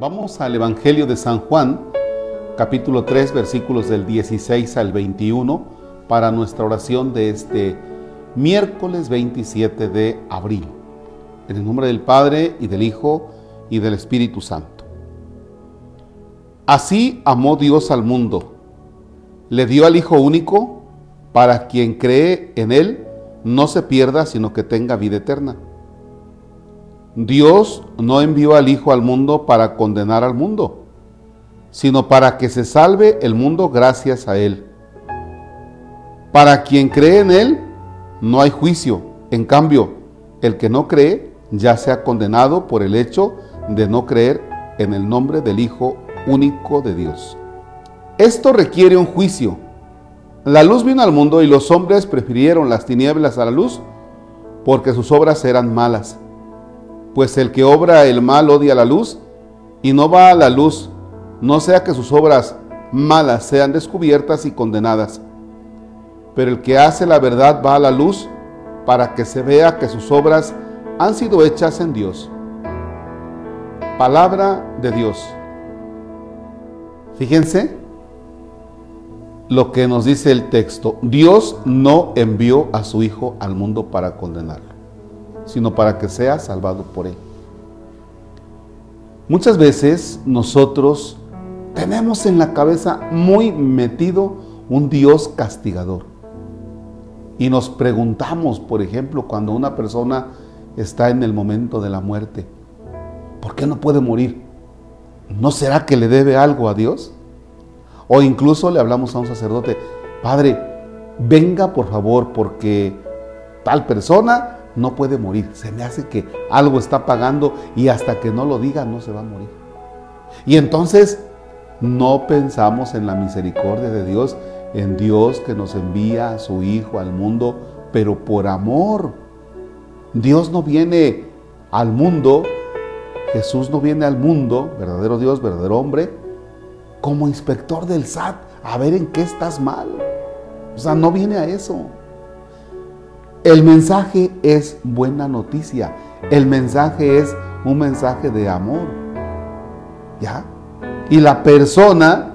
Vamos al Evangelio de San Juan, capítulo 3, versículos del 16 al 21, para nuestra oración de este miércoles 27 de abril. En el nombre del Padre y del Hijo y del Espíritu Santo. Así amó Dios al mundo. Le dio al Hijo único para quien cree en Él no se pierda, sino que tenga vida eterna. Dios no envió al Hijo al mundo para condenar al mundo, sino para que se salve el mundo gracias a Él. Para quien cree en Él, no hay juicio. En cambio, el que no cree ya se ha condenado por el hecho de no creer en el nombre del Hijo único de Dios. Esto requiere un juicio. La luz vino al mundo y los hombres prefirieron las tinieblas a la luz porque sus obras eran malas pues el que obra el mal odia la luz y no va a la luz, no sea que sus obras malas sean descubiertas y condenadas. Pero el que hace la verdad va a la luz para que se vea que sus obras han sido hechas en Dios. Palabra de Dios. Fíjense lo que nos dice el texto. Dios no envió a su Hijo al mundo para condenarlo sino para que sea salvado por Él. Muchas veces nosotros tenemos en la cabeza muy metido un Dios castigador. Y nos preguntamos, por ejemplo, cuando una persona está en el momento de la muerte, ¿por qué no puede morir? ¿No será que le debe algo a Dios? O incluso le hablamos a un sacerdote, Padre, venga por favor porque tal persona no puede morir. Se me hace que algo está pagando y hasta que no lo diga no se va a morir. Y entonces no pensamos en la misericordia de Dios, en Dios que nos envía a su Hijo al mundo, pero por amor. Dios no viene al mundo, Jesús no viene al mundo, verdadero Dios, verdadero hombre, como inspector del SAT, a ver en qué estás mal. O sea, no viene a eso. El mensaje es buena noticia. El mensaje es un mensaje de amor. ¿Ya? Y la persona,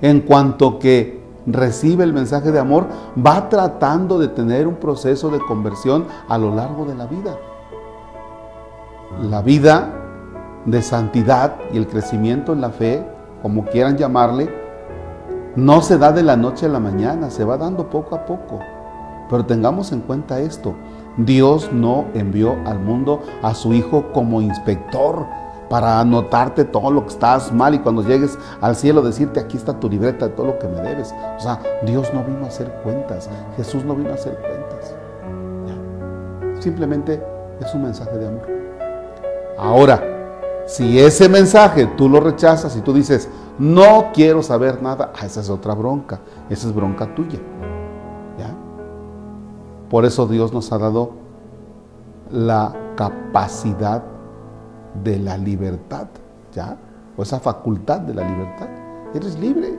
en cuanto que recibe el mensaje de amor, va tratando de tener un proceso de conversión a lo largo de la vida. La vida de santidad y el crecimiento en la fe, como quieran llamarle, no se da de la noche a la mañana, se va dando poco a poco. Pero tengamos en cuenta esto, Dios no envió al mundo a su Hijo como inspector para anotarte todo lo que estás mal y cuando llegues al cielo decirte aquí está tu libreta de todo lo que me debes. O sea, Dios no vino a hacer cuentas, Jesús no vino a hacer cuentas. Simplemente es un mensaje de amor. Ahora, si ese mensaje tú lo rechazas y tú dices, no quiero saber nada, ah, esa es otra bronca, esa es bronca tuya. Por eso Dios nos ha dado la capacidad de la libertad, ¿ya? O esa facultad de la libertad. Eres libre.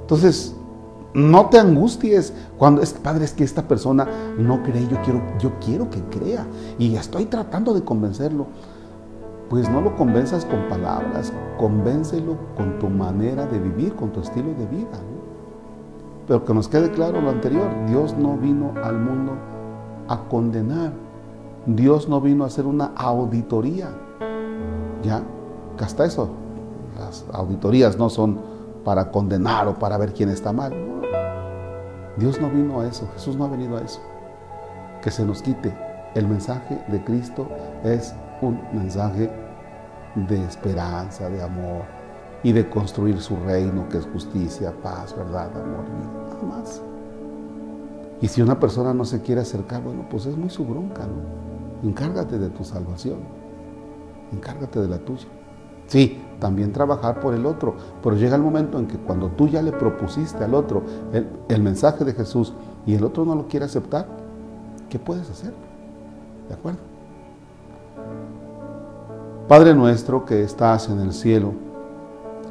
Entonces, no te angusties cuando es padre es que esta persona no cree, yo quiero yo quiero que crea y estoy tratando de convencerlo. Pues no lo convenzas con palabras, convéncelo con tu manera de vivir, con tu estilo de vida. Pero que nos quede claro lo anterior, Dios no vino al mundo a condenar. Dios no vino a hacer una auditoría. ¿Ya? Hasta eso, las auditorías no son para condenar o para ver quién está mal. Dios no vino a eso, Jesús no ha venido a eso. Que se nos quite. El mensaje de Cristo es un mensaje de esperanza, de amor, y de construir su reino que es justicia, paz, verdad, amor, vida, nada más. Y si una persona no se quiere acercar, bueno, pues es muy su bronca, ¿no? Encárgate de tu salvación, encárgate de la tuya. Sí, también trabajar por el otro, pero llega el momento en que cuando tú ya le propusiste al otro el, el mensaje de Jesús y el otro no lo quiere aceptar, ¿qué puedes hacer? ¿De acuerdo? Padre nuestro que estás en el cielo,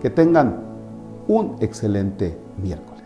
Que tengan un excelente miércoles.